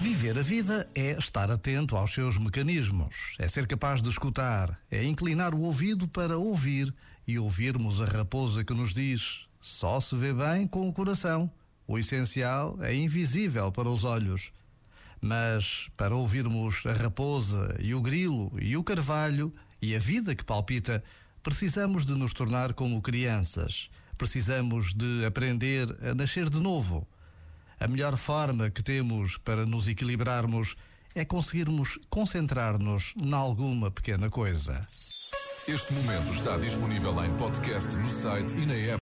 Viver a vida é estar atento aos seus mecanismos, é ser capaz de escutar, é inclinar o ouvido para ouvir e ouvirmos a raposa que nos diz: só se vê bem com o coração. O essencial é invisível para os olhos. Mas para ouvirmos a raposa e o grilo e o carvalho e a vida que palpita, precisamos de nos tornar como crianças. Precisamos de aprender a nascer de novo a melhor forma que temos para nos equilibrarmos é conseguirmos concentrar-nos em alguma pequena coisa. Este momento está disponível em podcast no site e na app.